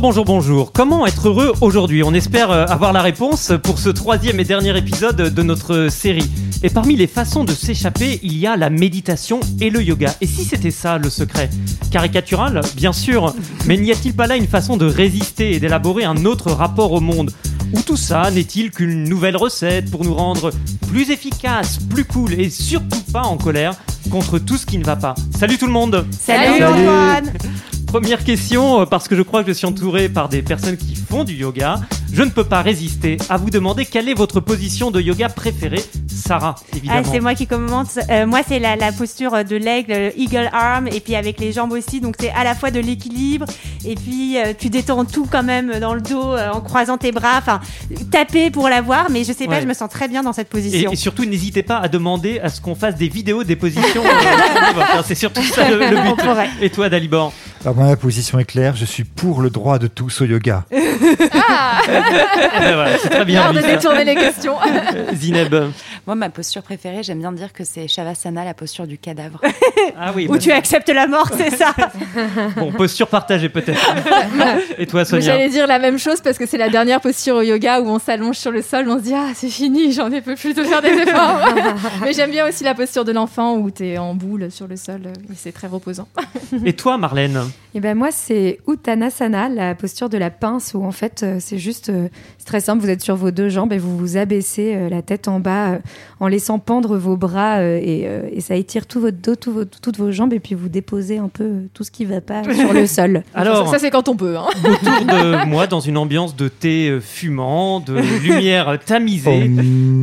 Bonjour, bonjour, bonjour. Comment être heureux aujourd'hui? On espère euh, avoir la réponse pour ce troisième et dernier épisode de notre série. Et parmi les façons de s'échapper, il y a la méditation et le yoga. Et si c'était ça le secret? Caricatural, bien sûr, mais n'y a-t-il pas là une façon de résister et d'élaborer un autre rapport au monde? Ou tout ça n'est-il qu'une nouvelle recette pour nous rendre plus efficaces, plus cool et surtout pas en colère contre tout ce qui ne va pas? Salut tout le monde! Salut, Antoine Première question, euh, parce que je crois que je suis entouré par des personnes qui font du yoga. Je ne peux pas résister à vous demander quelle est votre position de yoga préférée. Sarah, évidemment. Ah, c'est moi qui commente. Euh, moi, c'est la, la, posture de l'aigle, le eagle arm, et puis avec les jambes aussi. Donc, c'est à la fois de l'équilibre, et puis euh, tu détends tout quand même dans le dos en croisant tes bras. Enfin, taper pour l'avoir, mais je sais pas, Ouais. je me sens très bien dans cette position. Et, et surtout, n'hésitez pas à demander à ce qu'on fasse des vidéos des positions. C'est surtout ça le, but. Et toi, Dalibor? Alors moi, ma position est claire, je suis pour le droit de tous au yoga. Voilà, C'est très bien. L'art de détourner les questions. Zineb. Moi, ma posture préférée, j'aime bien dire que c'est Shavasana, la posture du cadavre. Ah oui. Où bah, tu acceptes la mort, c'est ça Bon, posture partagée peut-être. Et toi, Sonia J'allais dire la même chose parce que c'est la dernière posture au yoga où on s'allonge sur le sol, on se dit ah c'est fini, j'en ai peu plus de faire des efforts. Mais j'aime bien aussi la posture de l'enfant où tu es en boule sur le sol euh, et c'est très reposant. Et toi, Marlène Et ben moi c'est Uttanasana, la posture de la pince où en fait euh, c'est juste euh, très simple, vous êtes sur vos deux jambes et vous vous abaissez euh, la tête en bas en laissant pendre vos bras euh, et, euh, et ça étire tout votre dos, tout vos- toutes vos jambes et puis vous déposez un peu euh, tout ce qui va pas sur le sol. Alors, ça, ça, c'est quand on peut. hein. autour de moi, dans une ambiance de thé fumant, de lumière Oh, tamisée, mm,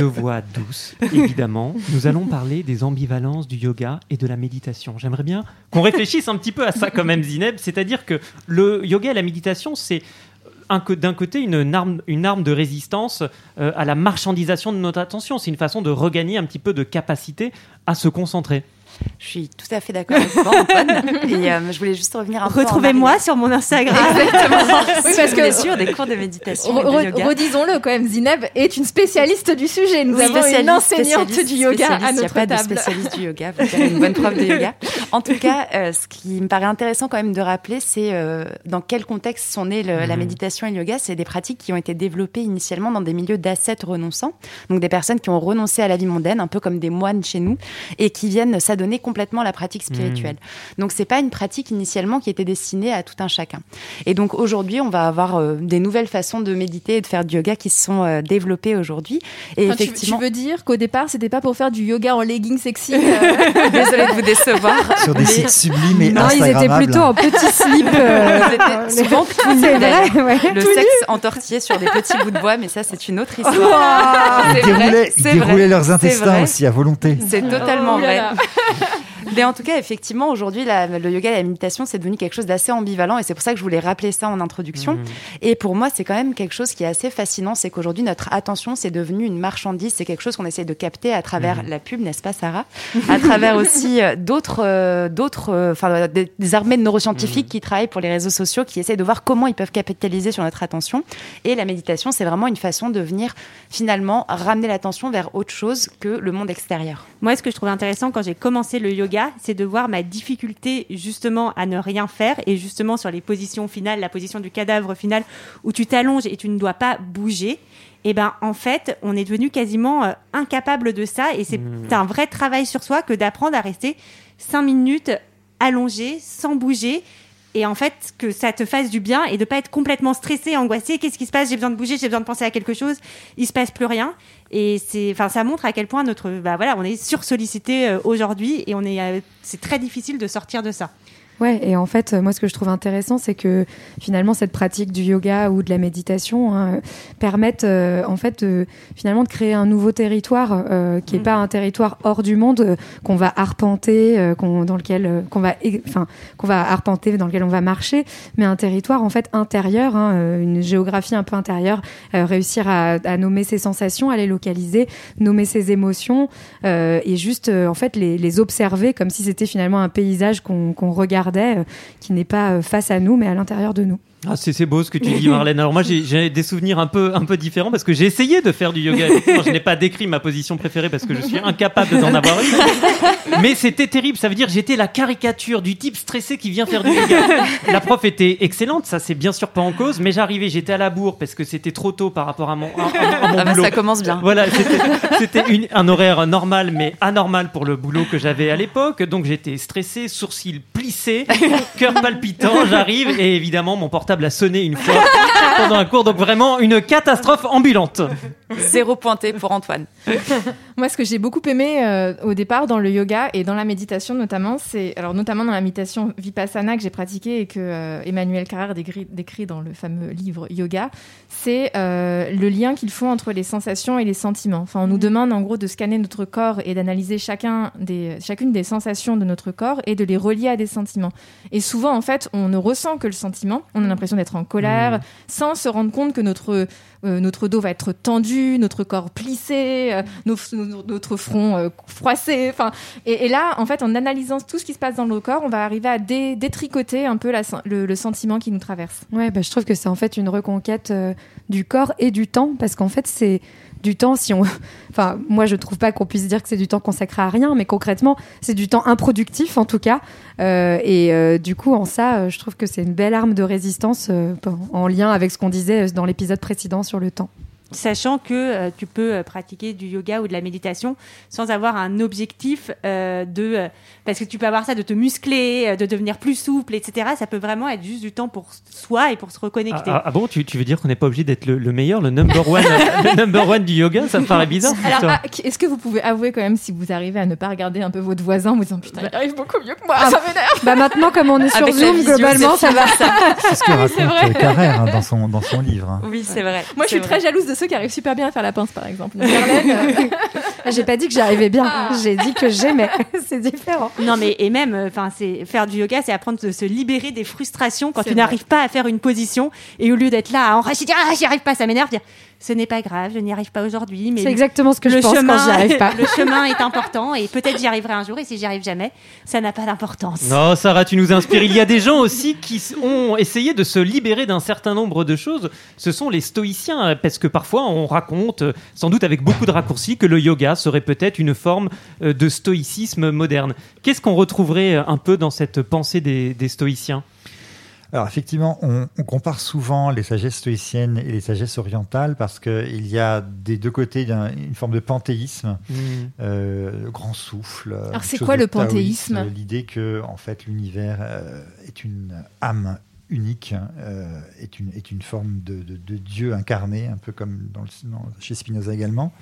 de voix douce, évidemment, nous allons parler des ambivalences du yoga et de la méditation. J'aimerais bien qu'on réfléchisse un petit peu à ça quand même, Zineb. C'est-à-dire que le yoga et la méditation, c'est d'un côté une arme, une arme de résistance euh, à la marchandisation de notre attention. C'est une façon de regagner un petit peu de capacité à se concentrer. Je suis tout à fait d'accord avec toi, Antoine. Et euh, je voulais juste revenir un peu Retrouvez-moi sur mon Instagram. Oui, parce que- Bien sûr, des cours de méditation Re- re-. Redisons-le quand même, Zineb est une spécialiste du sujet. Nous Oui, avons une enseignante du yoga à Il n'y a notre pas de table. spécialiste du yoga, vous avez une bonne prof de yoga. En tout cas, euh, ce qui me paraît intéressant quand même de rappeler, c'est euh, dans quel contexte sont nées le- la Mhm. méditation et le yoga. C'est des pratiques qui ont été développées initialement dans des milieux d'ascètes renonçants, donc des personnes qui ont renoncé à la vie mondaine, un peu comme des moines chez nous, et qui viennent s'adonner complètement la pratique spirituelle. Donc c'est pas une pratique initialement qui était destinée à tout un chacun. Et donc aujourd'hui, on va avoir euh, des nouvelles façons de méditer et de faire du yoga qui se sont euh, développées aujourd'hui. Et Enfin, effectivement, tu, veux dire qu'au départ, c'était pas pour faire du yoga en leggings sexy euh, désolée de vous décevoir. sur des mais sites sublimes et Non, ils étaient plutôt en petit slip. euh, C'était souvent tout nu, vrai, ouais. Le sexe entortillé sur des petits bouts de bois, mais ça, c'est une autre histoire. Ils C'est vrai, déroulaient, ils déroulaient leurs intestins aussi à volonté. C'est totalement Oh là vrai. Mais en tout cas, effectivement, aujourd'hui, le yoga et la méditation, c'est devenu quelque chose d'assez ambivalent et c'est pour ça que je voulais rappeler ça en introduction. Mhm. Et pour moi, c'est quand même quelque chose qui est assez fascinant, c'est qu'aujourd'hui, notre attention, c'est devenu une marchandise. C'est quelque chose qu'on essaie de capter à travers la pub, n'est-ce pas, Sarah? À travers aussi euh, d'autres, euh, d'autres, euh, enfin, euh, des, des armées de neuroscientifiques qui travaillent pour les réseaux sociaux, qui essaient de voir comment ils peuvent capitaliser sur notre attention. Et la méditation, c'est vraiment une façon de venir finalement ramener l'attention vers autre chose que le monde extérieur. Moi, ce que je trouve intéressant quand j'ai commencé le yoga, c'est de voir ma difficulté justement à ne rien faire et justement sur les positions finales, la position du cadavre final où tu t'allonges et tu ne dois pas bouger. Et ben en fait, on est devenu quasiment euh, incapable de ça et c'est Mmh. un vrai travail sur soi que d'apprendre à rester cinq minutes allongé sans bouger et en fait que ça te fasse du bien et de pas être complètement stressé, angoissé. Qu'est-ce qui se passe? J'ai besoin de bouger, j'ai besoin de penser à quelque chose. Il se passe plus rien. Et c'est, enfin, ça montre à quel point notre, bah voilà, on est sursollicité euh, aujourd'hui et on est, euh, c'est très difficile de sortir de ça. Ouais, et en fait, moi, ce que je trouve intéressant, c'est que finalement, cette pratique du yoga ou de la méditation hein, permettent euh, en fait de, finalement de créer un nouveau territoire euh, qui n'est Mm. pas un territoire hors du monde euh, qu'on va arpenter, euh, qu'on, dans lequel euh, qu'on va, enfin, qu'on va arpenter, dans lequel on va marcher, mais un territoire en fait intérieur, hein, euh, une géographie un peu intérieure, euh, réussir à, à nommer ses sensations, à les localiser, nommer ses émotions euh, et juste euh, en fait les, les observer comme si c'était finalement un paysage qu'on qu'on regardait, euh, qui n'est pas euh, face à nous mais à l'intérieur de nous. Ah, c'est beau ce que tu dis, Marlène. Alors moi, j'ai- des souvenirs un peu, un peu différents parce que j'ai essayé de faire du yoga. Je n'ai pas décrit ma position préférée parce que je suis incapable d'en avoir une. Mais c'était terrible. Ça veut dire que j'étais la caricature du type stressé qui vient faire du yoga. La prof était excellente, ça c'est bien sûr pas en cause, mais j'arrivais, j'étais à la bourre parce que c'était trop tôt par rapport à mon, à, mon Ah bah, boulot. ça commence bien. Voilà, c'était- un horaire normal, mais anormal pour le boulot que j'avais à l'époque. Donc j'étais stressé, sourcils cœur palpitant. J'arrive et évidemment mon portable a sonné une fois pendant un cours. Donc vraiment une catastrophe ambulante. Zéro pointé pour Antoine. Moi, ce que j'ai beaucoup aimé euh, au départ dans le yoga et dans la méditation notamment, c'est alors notamment dans la méditation vipassana que j'ai pratiquée et que euh, Emmanuel Carrère décrit, décrit dans le fameux livre Yoga, c'est euh, le lien qu'ils font entre les sensations et les sentiments. Enfin, on nous demande en gros de scanner notre corps et d'analyser chacun des, chacune des sensations de notre corps et de les relier à des sentiments. Et souvent, en fait, on ne ressent que le sentiment. On a l'impression d'être en colère, sans se rendre compte que notre euh, notre dos va être tendu, notre corps plissé, euh, notre front euh, froissé. Enfin, et, là, en fait, en analysant tout ce qui se passe dans le corps, on va arriver à dé- détricoter un peu le, sentiment qui nous traverse. Ouais, bah, je trouve que c'est en fait une reconquête du corps et du temps, parce qu'en fait, c'est du temps, si on. Enfin, moi, je trouve pas qu'on puisse dire que c'est du temps consacré à rien, mais concrètement, c'est du temps improductif, en tout cas. Euh, et euh, du coup, en ça, euh, je trouve que c'est une belle arme de résistance en lien avec ce qu'on disait dans l'épisode précédent sur le temps. Sachant que euh, tu peux euh, pratiquer du yoga ou de la méditation sans avoir un objectif euh, de euh, parce que tu peux avoir ça de te muscler, euh, de devenir plus souple, etc. Ça peut vraiment être juste du temps pour soi et pour se Ah, reconnecter. ah- ah bon, tu, tu veux dire qu'on n'est pas obligé d'être le, le meilleur, le number one, le number one du yoga? Ça me paraît bizarre. Alors, ah, est-ce que vous pouvez avouer quand même si vous arrivez à ne pas regarder un peu votre voisin en vous disant putain, il arrive beaucoup mieux que moi, Ah, ça m'énerve. Bah maintenant, comme on est sur Avec Zoom, globalement, c'est ça va. C'est ce que raconte vrai. Carrère hein, dans, son, dans son livre. hein. Oui, c'est vrai. Moi, je suis très jalouse de ceux qui arrivent super bien à faire la pince, par exemple. Euh, J'ai pas dit que j'arrivais bien. J'ai dit que j'aimais. c'est différent. Non mais et même euh, enfin c'est faire du yoga c'est apprendre de se libérer des frustrations quand tu n'arrives pas à faire une position et au lieu d'être là à enrager dire ah j'y arrive pas ça m'énerve dire ce n'est pas grave je n'y arrive pas aujourd'hui mais C'est exactement ce que je le pense chemin quand j'y arrive pas. le chemin est important et peut-être j'y arriverai un jour et si j'y arrive jamais ça n'a pas d'importance. Non, Sarah, tu nous inspires. Il y a des gens aussi qui ont essayé de se libérer d'un certain nombre de choses. Ce sont les stoïciens, parce que parfois on raconte, euh, sans doute avec beaucoup de raccourcis, que le yoga serait peut-être une forme euh, de stoïcisme moderne. Qu'est-ce qu'on retrouverait euh, un peu dans cette pensée des, des stoïciens? Alors effectivement, on, on compare souvent les sagesses stoïciennes et les sagesses orientales parce qu'il y a des deux côtés d'un- une forme de panthéisme, euh, le grand souffle. euh, Alors, c'est quoi le panthéisme? euh, L'idée que en fait l'univers euh, est une âme unique, euh, est, une, est une forme de, de- de Dieu incarné, un peu comme dans le- dans- chez Spinoza également.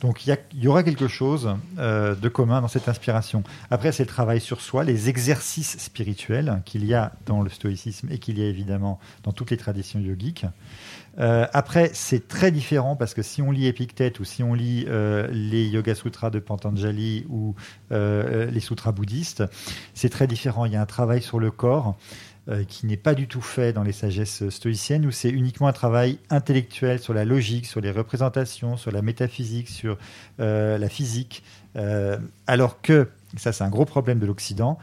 Donc il y, y aura quelque chose euh, de commun dans cette inspiration. Après, c'est le travail sur soi, les exercices spirituels qu'il y a dans le stoïcisme et qu'il y a évidemment dans toutes les traditions yogiques. Euh, après, c'est très différent parce que si on lit Épictète ou si on lit euh, les Yoga Sutras de Patanjali ou les sutras bouddhistes, c'est très différent. Il y a un travail sur le corps euh, qui n'est pas du tout fait dans les sagesses stoïciennes, où c'est uniquement un travail intellectuel sur la logique, sur les représentations, sur la métaphysique, sur euh, la physique, Euh, alors que, ça c'est un gros problème de l'Occident,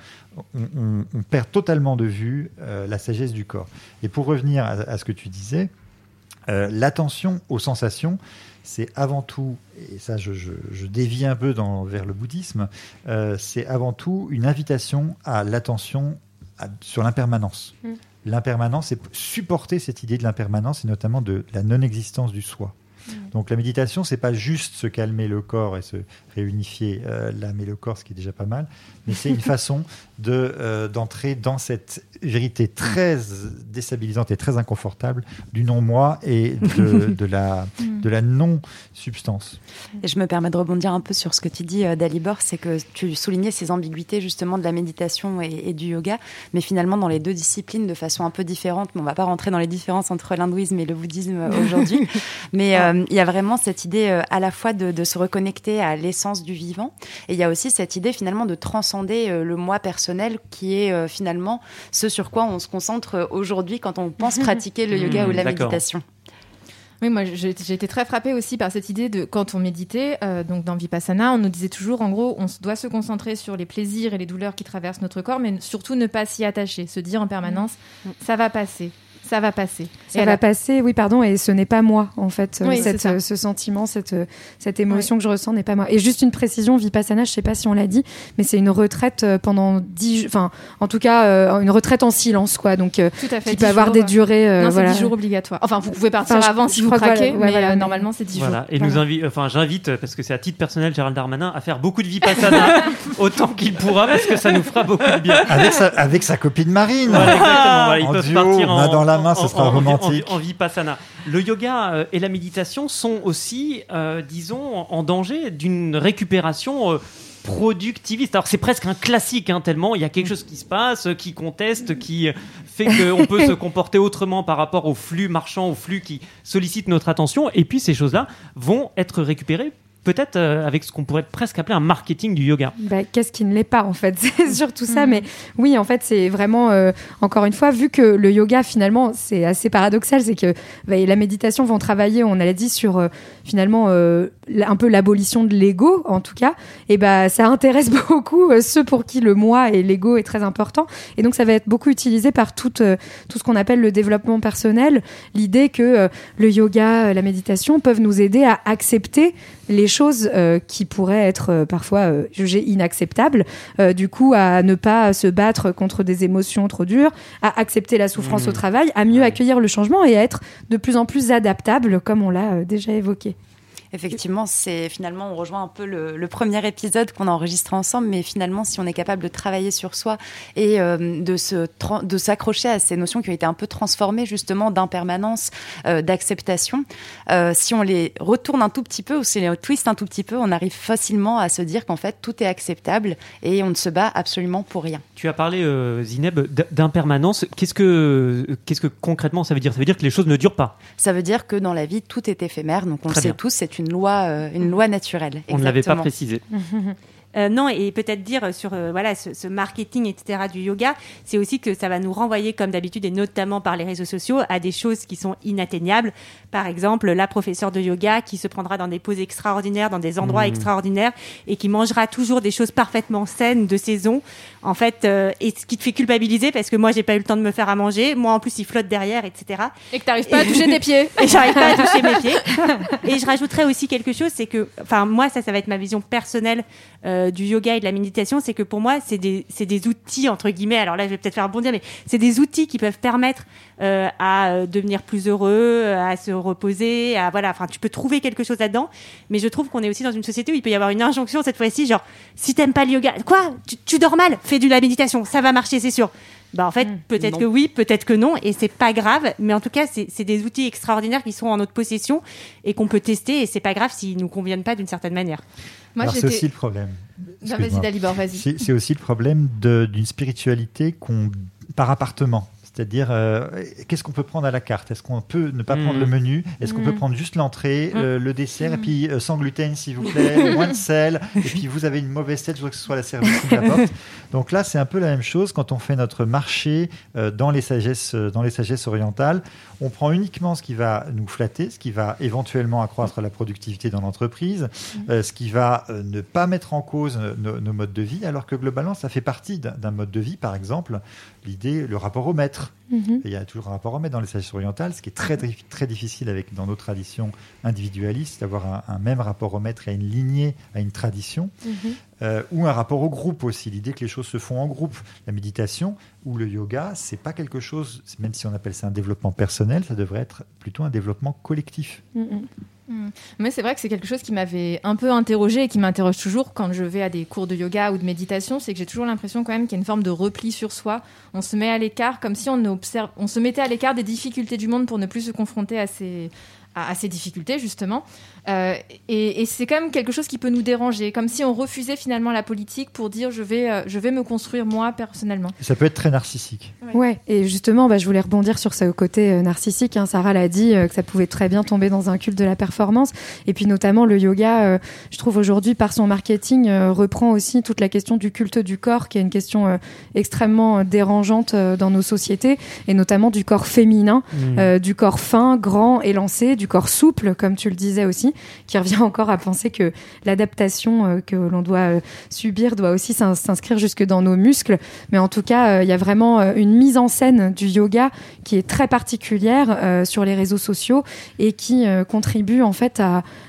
on, perd totalement de vue la sagesse du corps. Et pour revenir à, ce que tu disais, l'attention aux sensations, c'est avant tout, et ça je, dévie un peu vers le bouddhisme, c'est avant tout une invitation à l'attention à- sur l'impermanence. Mm. L'impermanence, c'est supporter cette idée de l'impermanence et notamment de la non-existence du soi. Donc la méditation, c'est pas juste se calmer le corps et se réunifier euh, l'âme et le corps, ce qui est déjà pas mal, mais c'est une façon de euh, d'entrer dans cette vérité très déstabilisante et très inconfortable du non-moi et de, de la, de la non-substance. Et je me permets de rebondir un peu sur ce que tu dis, euh, Dalibor, c'est que tu soulignais ces ambiguïtés justement de la méditation et, et, du yoga, mais finalement dans les deux disciplines de façon un peu différente. On va pas rentrer dans les différences entre l'hindouisme et le bouddhisme aujourd'hui, mais euh, il y a vraiment cette idée euh, à la fois de, de, se reconnecter à l'essence du vivant, et il y a aussi cette idée finalement de transcender euh, le moi personnel qui est euh, finalement ce sur quoi on se concentre aujourd'hui quand on pense pratiquer le yoga Mmh, ou la méditation. Oui, moi j'ai été très frappée aussi par cette idée de quand on méditait, euh, donc dans Vipassana, on nous disait toujours en gros, on doit se concentrer sur les plaisirs et les douleurs qui traversent notre corps, mais surtout ne pas s'y attacher, se dire en permanence, ça va passer, ça va passer. Ça Et va passer, oui, pardon, et ce n'est pas moi, en fait. Oui, Cette, c'est ça. euh, ce sentiment, cette, euh, cette émotion que je ressens n'est pas moi. Et juste une précision, Vipassana, je sais pas si on l'a dit, mais c'est une retraite euh, pendant 10 enfin, en tout cas, euh, une retraite en silence, quoi. Donc, euh, Tout à fait. qui 10 peut avoir jours, des euh, durées, euh, non, c'est voilà. 10 jours obligatoires. Enfin, vous pouvez partir Enfin, avant je si vous voilà, craquez, ouais, mais voilà, euh, mais- normalement c'est 10 Voilà, jours. et nous invite, enfin j'invite, parce que c'est à titre personnel, Gérald Darmanin, à faire beaucoup de vipassana autant qu'il pourra, parce que ça nous fera beaucoup de bien. Avec sa, avec sa copine Marine. Voilà, exactement. Voilà, ils En peuvent duo, partir en, dans la main, ce en- sera en- en- romantique. En, en vipassana. Le yoga euh, et la méditation sont aussi, euh, disons, en danger d'une récupération. euh, productiviste. Alors c'est presque un classique hein, tellement il y a quelque chose qui se passe, qui conteste, qui fait qu'on peut se comporter autrement par rapport au flux marchand, au flux qui sollicite notre attention. Et puis ces choses-là vont être récupérées peut-être euh, avec ce qu'on pourrait presque appeler un marketing du yoga. Bah, Qu'est-ce qui ne l'est pas en fait? C'est surtout ça. Mhm. Mais oui, en fait, c'est vraiment euh, encore une fois vu que le yoga finalement c'est assez paradoxal, c'est que bah, la méditation vont travailler, on l'a dit sur euh, finalement euh, un peu l'abolition de l'ego en tout cas. Et bah ça intéresse beaucoup euh, ceux pour qui le moi et l'ego est très important. Et donc ça va être beaucoup utilisé par tout euh, tout ce qu'on appelle le développement personnel. L'idée que euh, le yoga, la méditation peuvent nous aider à accepter les choses euh, qui pourraient être euh, parfois euh, jugées inacceptables, du coup à ne pas se battre contre des émotions trop dures, à accepter la souffrance Mmh. au travail, à mieux accueillir le changement et à être de plus en plus adaptable, comme on l'a déjà évoqué. Effectivement, c'est finalement, on rejoint un peu le, le premier épisode qu'on a enregistré ensemble, mais finalement, si on est capable de travailler sur soi et euh, de se de s'accrocher à ces notions qui ont été un peu transformées justement d'impermanence, euh, d'acceptation, euh, si on les retourne un tout petit peu ou si on les twist un tout petit peu, on arrive facilement à se dire qu'en fait tout est acceptable et on ne se bat absolument pour rien. Tu as parlé, Zineb, d'impermanence. Qu'est-ce que, qu'est-ce que concrètement ça veut dire? Ça veut dire que les choses ne durent pas. Ça veut dire que dans la vie tout est éphémère, donc on Très le sait bien. tous, c'est une loi, euh, une loi naturelle. On ne l'avait pas précisé. Euh, non, et peut-être dire sur euh, voilà ce, ce marketing etc du yoga, c'est aussi que ça va nous renvoyer comme d'habitude et notamment par les réseaux sociaux à des choses qui sont inatteignables. Par exemple, la professeure de yoga qui se prendra dans des poses extraordinaires, dans des endroits Mmh. extraordinaires et qui mangera toujours des choses parfaitement saines de saison. En fait, euh, et ce qui te fait culpabiliser parce que moi j'ai pas eu le temps de me faire à manger, moi en plus il flotte derrière, etc. Et que t'arrives pas à toucher tes pieds. Et j'arrive pas à toucher mes pieds. Et je rajouterais aussi quelque chose, c'est que, enfin, moi, ça, ça va être ma vision personnelle euh, du yoga et de la méditation, c'est que pour moi, c'est des, des outils entre guillemets. Alors là, je vais peut-être faire un bon dire, mais c'est des outils qui peuvent permettre euh, à euh, devenir plus heureux, à se reposer, à voilà. Enfin, tu peux trouver quelque chose là-dedans. Mais je trouve qu'on est aussi dans une société où il peut y avoir une injonction cette fois-ci, genre, si t'aimes pas le yoga, quoi, tu, tu dors mal, fais de la méditation, ça va marcher, c'est sûr. Bah en fait, peut-être non. que oui, peut-être que non, et c'est pas grave. Mais en tout cas, c'est c'est des outils extraordinaires qui sont en notre possession et qu'on peut tester. Et c'est pas grave s'ils nous conviennent pas d'une certaine manière. Moi c'est aussi le problème. Vas-y. Dalibor, vas-y. C'est aussi le problème d'une spiritualité qu'on par appartement. C'est-à-dire, euh, qu'est-ce qu'on peut prendre à la carte? Est-ce qu'on peut ne pas Mm. prendre le menu? Est-ce qu'on peut Mm. prendre juste l'entrée, Mm. euh, le dessert, et puis euh, sans gluten, s'il vous plaît, moins de sel, et puis vous avez une mauvaise tête, je voudrais que ce soit la service qui l'apporte. Donc là, c'est un peu la même chose quand on fait notre marché euh, dans, les sagesses, euh, dans les sagesses orientales. On prend uniquement ce qui va nous flatter, ce qui va éventuellement accroître la productivité dans l'entreprise, euh, ce qui va euh, ne pas mettre en cause nos, nos modes de vie, alors que globalement, ça fait partie d'un mode de vie, par exemple, l'idée, le rapport au maître. Mhm. Il y a toujours un rapport au maître dans les sagesses orientales, ce qui est très, dri- très difficile avec, dans nos traditions individualistes, d'avoir un, un même rapport au maître et à une lignée, à une tradition, euh, ou un rapport au groupe aussi, l'idée que les choses se font en groupe. La méditation ou le yoga, c'est pas quelque chose, même si on appelle ça un développement personnel, ça devrait être plutôt un développement collectif. Mhm. Mais c'est vrai que c'est quelque chose qui m'avait un peu interrogé et qui m'interroge toujours quand je vais à des cours de yoga ou de méditation, c'est que j'ai toujours l'impression quand même qu'il y a une forme de repli sur soi. On se met à l'écart comme si on observe, on se mettait à l'écart des difficultés du monde pour ne plus se confronter à ces à, à ces difficultés justement. Euh, et, et c'est quand même quelque chose qui peut nous déranger, comme si on refusait finalement la politique pour dire je vais, euh, je vais me construire moi personnellement. Ça peut être très narcissique. Ouais, et justement, bah, je voulais rebondir sur ce côté euh, narcissique. hein. Sarah l'a dit, euh, que ça pouvait très bien tomber dans un culte de la performance. Et puis notamment, le yoga, euh, je trouve aujourd'hui, par son marketing, euh, reprend aussi toute la question du culte du corps, qui est une question euh, extrêmement euh, dérangeante euh, dans nos sociétés, et notamment du corps féminin, Mmh. euh, du corps fin, grand, élancé, du corps souple, comme tu le disais aussi, qui revient encore à penser que l'adaptation euh, que l'on doit euh, subir doit aussi s'ins- s'inscrire jusque dans nos muscles. Mais en tout cas, euh, il y a vraiment une mise en scène du yoga qui est très particulière sur les réseaux sociaux et qui contribue en fait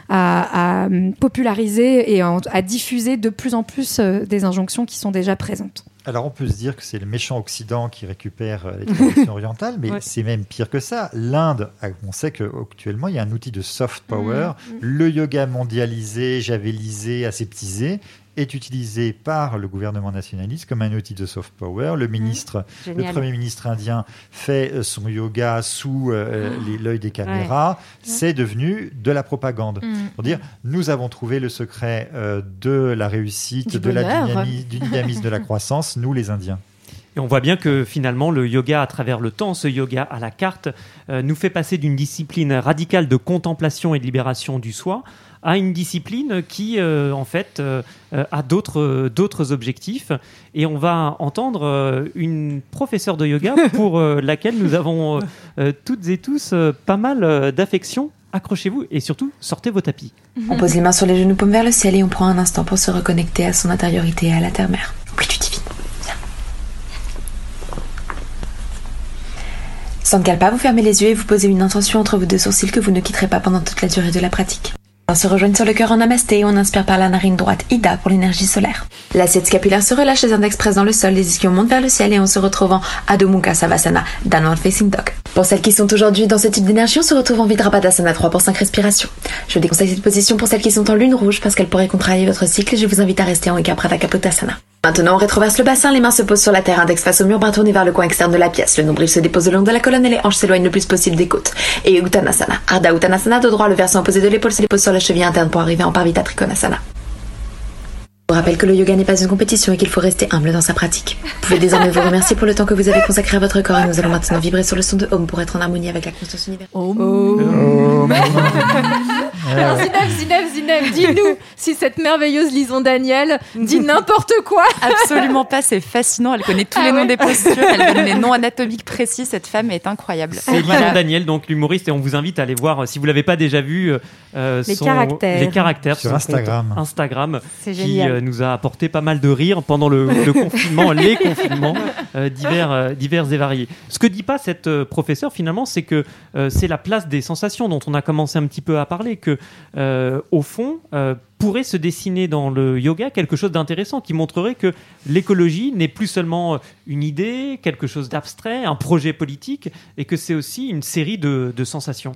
à, hum, populariser et à, diffuser de plus en plus des injonctions qui sont déjà présentes. Alors on peut se dire que c'est le méchant Occident qui récupère euh, les traditions orientales, mais Ouais. c'est même pire que ça. L'Inde, ah, on sait qu'actuellement il y a un outil de soft power. Mmh. Le yoga mondialisé, javelisé, aseptisé est utilisé par le gouvernement nationaliste comme un outil de soft power. Le ministre, le premier ministre indien fait euh, son yoga sous euh, les- l'œil des caméras. C'est devenu de la propagande. Mm. Pour dire, nous avons trouvé le secret euh, de la réussite, Du de la du dynamisme de la croissance, nous les Indiens. Et on voit bien que finalement le yoga à travers le temps, ce yoga à la carte, euh, nous fait passer d'une discipline radicale de contemplation et de libération du soi à une discipline qui euh, en fait euh, a d'autres d'autres objectifs. Et on va entendre euh, une professeure de yoga pour euh, laquelle nous avons toutes et tous euh, pas mal euh, d'affection. Accrochez-vous et surtout sortez vos tapis. On pose les mains sur les genoux, paume vers le ciel et on prend un instant pour se reconnecter à son intériorité et à la terre-mère. Plus Sankalpa, vous fermez les yeux et vous posez une intention entre vos deux sourcils que vous ne quitterez pas pendant toute la durée de la pratique. On se rejoignent sur le cœur en namasté et on inspire par la narine droite Ida pour l'énergie solaire. L'assiette scapulaire se relâche, les index pressent dans le sol, les ischions montent vers le ciel et on se retrouve en Adho Mukha Savasana, Downward Facing Dog. Pour celles qui sont aujourd'hui dans ce type d'énergie, on se retrouve en Vidrapadasana 3 pour 5 respirations. Je déconseille cette position pour celles qui sont en lune rouge parce qu'elle pourrait contrarier votre cycle et je vous invite à rester en Eka Prada. Maintenant, on rétroverse le bassin, les mains se posent sur la terre, index face au mur, bras tourné vers le coin externe de la pièce. Le nombril se dépose le long de la colonne et les hanches s'éloignent le plus possible des côtes. Et Uttanasana. Ardha Uttanasana, dos droit, le versant opposé de l'épaule se dépose sur la cheville interne pour arriver en Parvita Trikonasana. Je vous rappelle que le yoga n'est pas une compétition et qu'il faut rester humble dans sa pratique. Vous pouvez désormais vous remercier pour le temps que vous avez consacré à votre corps et nous allons maintenant vibrer sur le son de Om pour être en harmonie avec la conscience universelle. Alors Zineb, Zineb, Zineb, dis-nous si cette merveilleuse Lison Daniel dit n'importe quoi. Absolument pas, c'est fascinant. Elle connaît tous Ah les noms ouais. des postures, elle donne les noms anatomiques précis. Cette femme est incroyable. C'est Voilà. Lison Daniel, donc l'humoriste, et on vous invite à aller voir, euh, si vous l'avez pas déjà vu, euh, euh, Les son- caractères. les caractères Sur Instagram. Instagram, C'est qui génial. Euh, nous a apporté pas mal de rire pendant le, le confinement, les confinements euh, divers, euh, divers et variés. Ce que dit pas cette professeure finalement, c'est que c'est la place des sensations dont on a commencé un petit peu à parler, que au fond pourrait se dessiner dans le yoga quelque chose d'intéressant qui montrerait que l'écologie n'est plus seulement une idée, quelque chose d'abstrait, un projet politique, et que c'est aussi une série de, de sensations.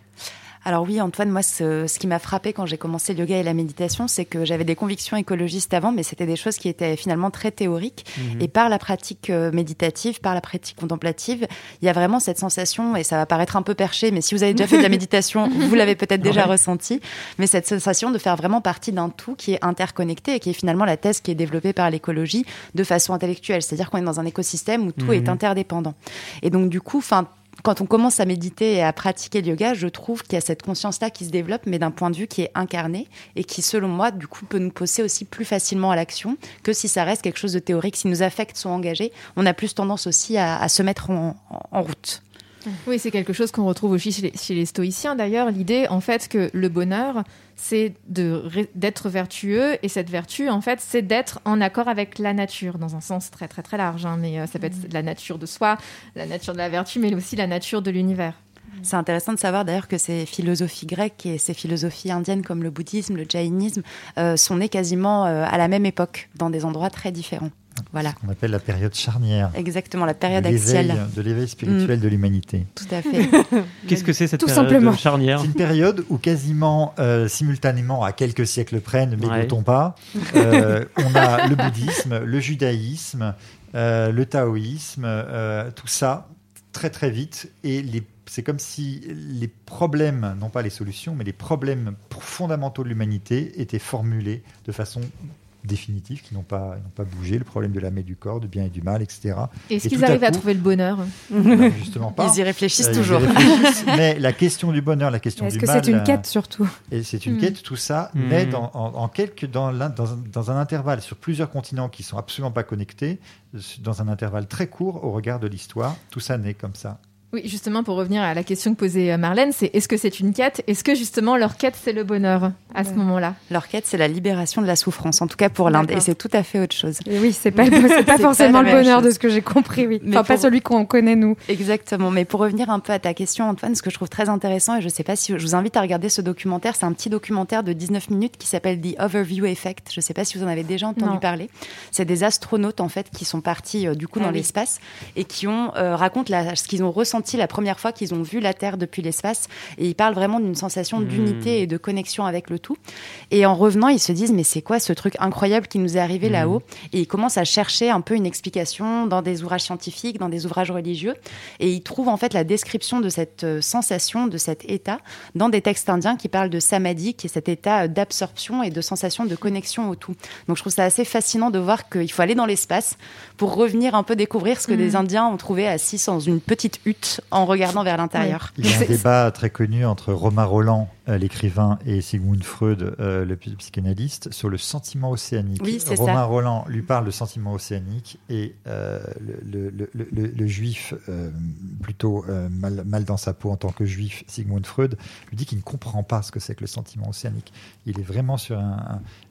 Alors oui, Antoine, moi, ce, ce qui m'a frappé quand j'ai commencé le yoga et la méditation, c'est que j'avais des convictions écologistes avant, mais c'était des choses qui étaient finalement très théoriques. Et par la pratique euh, méditative, par la pratique contemplative, il y a vraiment cette sensation, et ça va paraître un peu perché, mais si vous avez déjà fait de la méditation, vous l'avez peut-être déjà ressenti, mais cette sensation de faire vraiment partie d'un tout qui est interconnecté et qui est finalement la thèse qui est développée par l'écologie de façon intellectuelle. C'est-à-dire qu'on est dans un écosystème où tout Mhm. est interdépendant. Et donc, du coup, enfin, quand on commence à méditer et à pratiquer le yoga, je trouve qu'il y a cette conscience-là qui se développe, mais d'un point de vue qui est incarné et qui, selon moi, du coup, peut nous pousser aussi plus facilement à l'action que si ça reste quelque chose de théorique. Si nos affects sont engagés, on a plus tendance aussi à, se mettre en route. Oui, c'est quelque chose qu'on retrouve aussi chez les, chez les stoïciens d'ailleurs. L'idée, en fait, que le bonheur, c'est d'être vertueux et cette vertu, en fait, c'est d'être en accord avec la nature dans un sens très très très large. hein. mais euh, ça peut être la nature de soi, la nature de la vertu, mais aussi la nature de l'univers. C'est intéressant de savoir d'ailleurs que ces philosophies grecques et ces philosophies indiennes comme le bouddhisme, le jaïnisme euh, sont nées quasiment euh, à la même époque, dans des endroits très différents. Voilà, On appelle la période charnière. exactement, la période axiale. de l'éveil spirituel de l'humanité. Tout à fait. Qu'est-ce que c'est cette Tout période simplement. charnière C'est une période où quasiment euh, simultanément, à quelques siècles près, ne Ouais. m'égotons pas, euh, on a le bouddhisme, le judaïsme, euh, le taoïsme, euh, tout ça très très vite et c'est comme si les problèmes, non pas les solutions, mais les problèmes fondamentaux de l'humanité étaient formulés de façon définitive, qui n'ont pas, n'ont pas bougé, le problème de l'âme et du corps, du bien et du mal, etc. Est-ce qu'ils arrivent à, trouver le bonheur? non, Justement pas. Ils y réfléchissent euh, toujours. mais la question du bonheur, la question du mal... Est-ce que c'est une quête surtout? Et c'est une hmm. quête, tout ça, hmm. mais dans, en, quelques, dans, dans, dans, un intervalle sur plusieurs continents qui sont absolument pas connectés, dans un intervalle très court au regard de l'histoire, tout ça naît comme ça. Oui, justement, pour revenir à la question que posait euh, Marlène, c'est est-ce que c'est une quête? Est-ce que justement leur quête, c'est le bonheur à ce moment-là? Leur quête, c'est la libération de la souffrance, en tout cas pour l'Inde. Et c'est tout à fait autre chose. Et oui, c'est pas, pas forcément le bonheur de ce que j'ai compris, oui. enfin, pas celui qu'on connaît, nous. Exactement. Mais pour revenir un peu à ta question, Antoine, ce que je trouve très intéressant, et je sais pas si je vous invite à regarder ce documentaire, c'est un petit documentaire de 19 minutes qui s'appelle The Overview Effect. Je sais pas si vous en avez déjà entendu parler. C'est des astronautes, en fait, qui sont partis, euh, du coup, ah dans l'espace et qui ont, euh, racontent ce qu'ils ont ressenti la première fois qu'ils ont vu la Terre depuis l'espace. Et ils parlent vraiment d'une sensation hmm. d'unité et de connexion avec le tout. Et en revenant, ils se disent, mais c'est quoi ce truc incroyable qui nous est arrivé hmm. là-haut? Et ils commencent à chercher un peu une explication dans des ouvrages scientifiques, dans des ouvrages religieux. Et ils trouvent en fait la description de cette euh, sensation, de cet état, dans des textes indiens qui parlent de samadhi, qui est cet état d'absorption et de sensation de connexion au tout. Donc je trouve ça assez fascinant de voir qu'il faut aller dans l'espace pour revenir un peu découvrir ce que des hmm. Indiens ont trouvé assis dans une petite hutte en regardant vers l'intérieur. Il y a un débat très connu entre Romain Roland, euh, l'écrivain, et Sigmund Freud, euh, le psychanalyste, sur le sentiment océanique. Romain Roland lui parle de sentiment océanique et euh, le, juif, plutôt mal, mal, dans sa peau en tant que juif, Sigmund Freud, lui dit qu'il ne comprend pas ce que c'est que le sentiment océanique. Il est vraiment sur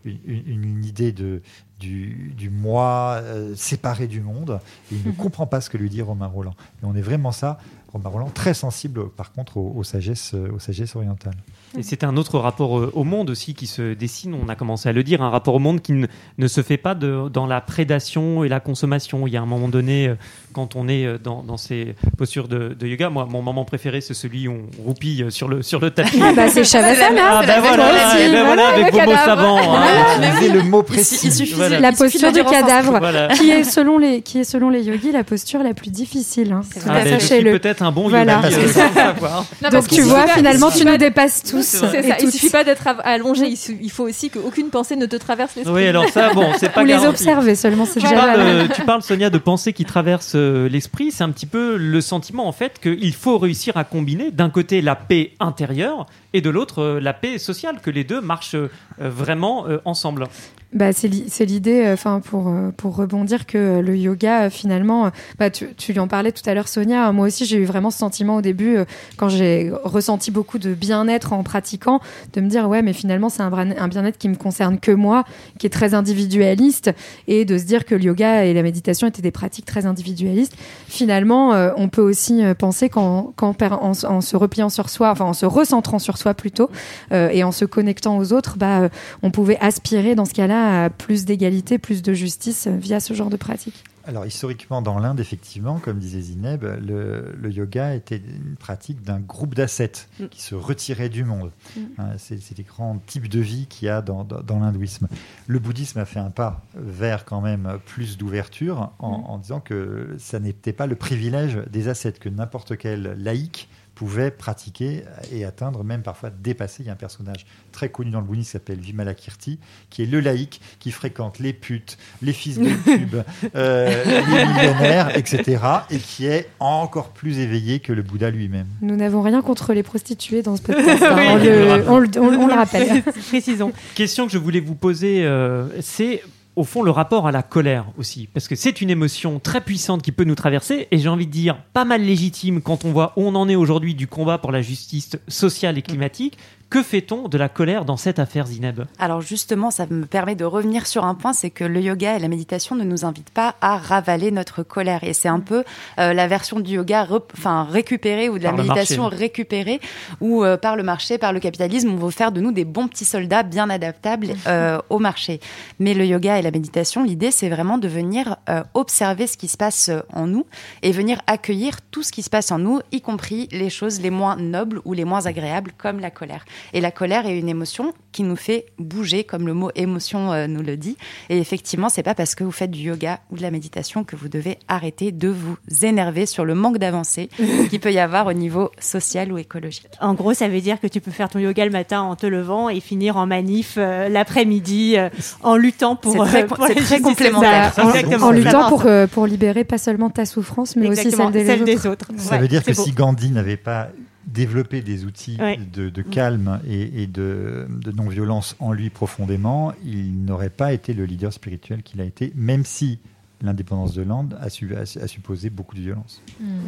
une, une, idée de, du, du moi séparé du monde. Et il ne comprend pas ce que lui dit Romain Roland. Et on est vraiment ça. Romain Roland, très sensible par contre aux, sagesses, aux sagesses orientales. Et c'est un autre rapport euh, au monde aussi qui se dessine, on a commencé à le dire, un rapport au monde qui ne, se fait pas de, dans la prédation et la consommation. Il y a un moment donné, euh, quand on est euh, dans, dans ces postures de, yoga, moi, mon moment préféré, c'est celui où on roupille sur le, sur le tapis. Ah bah c'est Shavasana Ah bah voilà, eh ben voilà, avec vos mots savants. Hein. le mot précis. Il, suffit, La posture du cadavre, qui, est selon les, qui est selon les yogis la posture la plus difficile. Hein. Ah, ben, peut-être un bon voilà. yogi, Donc tu vois, finalement, tu nous dépasses tous. C'est ça. Il suffit pas d'être allongé. Il faut aussi qu'aucune pensée ne te traverse l'esprit. Oui, alors ça, bon, c'est pas. Ou les observer seulement, c'est déjà. Euh, tu parles, Sonia, de pensée qui traverse euh, l'esprit. C'est un petit peu le sentiment, en fait, qu'il faut réussir à combiner d'un côté la paix intérieure et de l'autre euh, la paix sociale, que les deux marchent vraiment ensemble bah, c'est l'idée, euh, enfin pour euh, pour rebondir que euh, le yoga finalement, bah tu, tu lui en parlais tout à l'heure Sonia. Moi aussi j'ai eu vraiment ce sentiment au début quand j'ai ressenti beaucoup de bien-être en pratiquant, de me dire ouais mais finalement c'est un, bien-être qui me concerne que moi, qui est très individualiste et de se dire que le yoga et la méditation étaient des pratiques très individualistes. Finalement on peut aussi penser qu'en en, en, se repliant sur soi, enfin en se recentrant sur soi plutôt et en se connectant aux autres, bah on pouvait aspirer dans ce cas-là à plus d'égalité, plus de justice via ce genre de pratique alors historiquement, dans l'Inde, effectivement, comme disait Zineb, le, yoga était une pratique d'un groupe d'ascètes mm. qui se retiraient du monde. Mm. Hein, c'est des grands types de vie qu'il y a dans, l'hindouisme. Le bouddhisme a fait un pas vers quand même plus d'ouverture en, mm. en, disant que ça n'était pas le privilège des ascètes, que n'importe quel laïc pouvait pratiquer et atteindre, même parfois dépasser. Il y a un personnage très connu dans le bouddhisme qui s'appelle Vimalakirti, qui est le laïc qui fréquente les putes, les fils de pub, euh, les millionnaires, etc. et qui est encore plus éveillé que le Bouddha lui-même. Nous n'avons rien contre les prostituées dans ce podcast. Hein. on, le, rappelle. Précisons. Question que je voulais vous poser, euh, c'est au fond le rapport à la colère aussi, parce que c'est une émotion très puissante qui peut nous traverser, et j'ai envie de dire pas mal légitime quand on voit où on en est aujourd'hui du combat pour la justice sociale et climatique, que fait-on de la colère dans cette affaire Zineb? Alors justement, ça me permet de revenir sur un point, c'est que le yoga et la méditation ne nous invitent pas à ravaler notre colère. Et c'est un peu euh, la version du yoga enfin, récupérée ou de la méditation récupérée, où euh, par le marché, par le capitalisme, on veut faire de nous des bons petits soldats bien adaptables euh, au marché. Mais le yoga et la méditation, l'idée, c'est vraiment de venir observer ce qui se passe en nous et venir accueillir tout ce qui se passe en nous, y compris les choses les moins nobles ou les moins agréables, comme la colère. Et la colère est une émotion qui nous fait bouger, comme le mot émotion euh, nous le dit. Et effectivement, c'est pas parce que vous faites du yoga ou de la méditation que vous devez arrêter de vous énerver sur le manque d'avancée qu'il peut y avoir au niveau social ou écologique. En gros, ça veut dire que tu peux faire ton yoga le matin en te levant et finir en manif euh, l'après-midi euh, en luttant pour. C'est très, euh, pour c'est très complémentaire. en, luttant pour, euh, pour libérer pas seulement ta souffrance, mais aussi celle des, autres. Ça Ouais, veut dire que beau. si Gandhi n'avait pas développé des outils Ouais. de, de calme et, et de, de non-violence en lui profondément, il n'aurait pas été le leader spirituel qu'il a été, même si l'indépendance de l'Inde a, su- a- a supposé beaucoup de violence.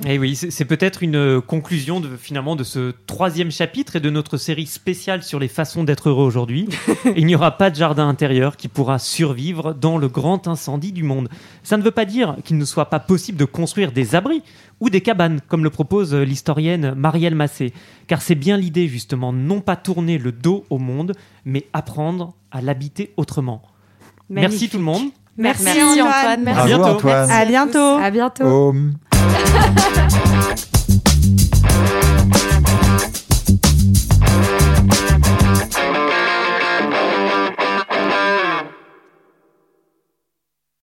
Et oui, c'est peut-être une euh, conclusion de, finalement de ce troisième chapitre et de notre série spéciale sur les façons d'être heureux aujourd'hui. Il n'y aura pas de jardin intérieur qui pourra survivre dans le grand incendie du monde. Ça ne veut pas dire qu'il ne soit pas possible de construire des abris ou des cabanes, comme le propose euh, l'historienne Marielle Massé. Car c'est bien l'idée, justement, non pas tourner le dos au monde, mais apprendre à l'habiter autrement. Merci tout le monde. Merci, Merci Antoine. Merci. À, bientôt. Antoine. à bientôt. À bientôt.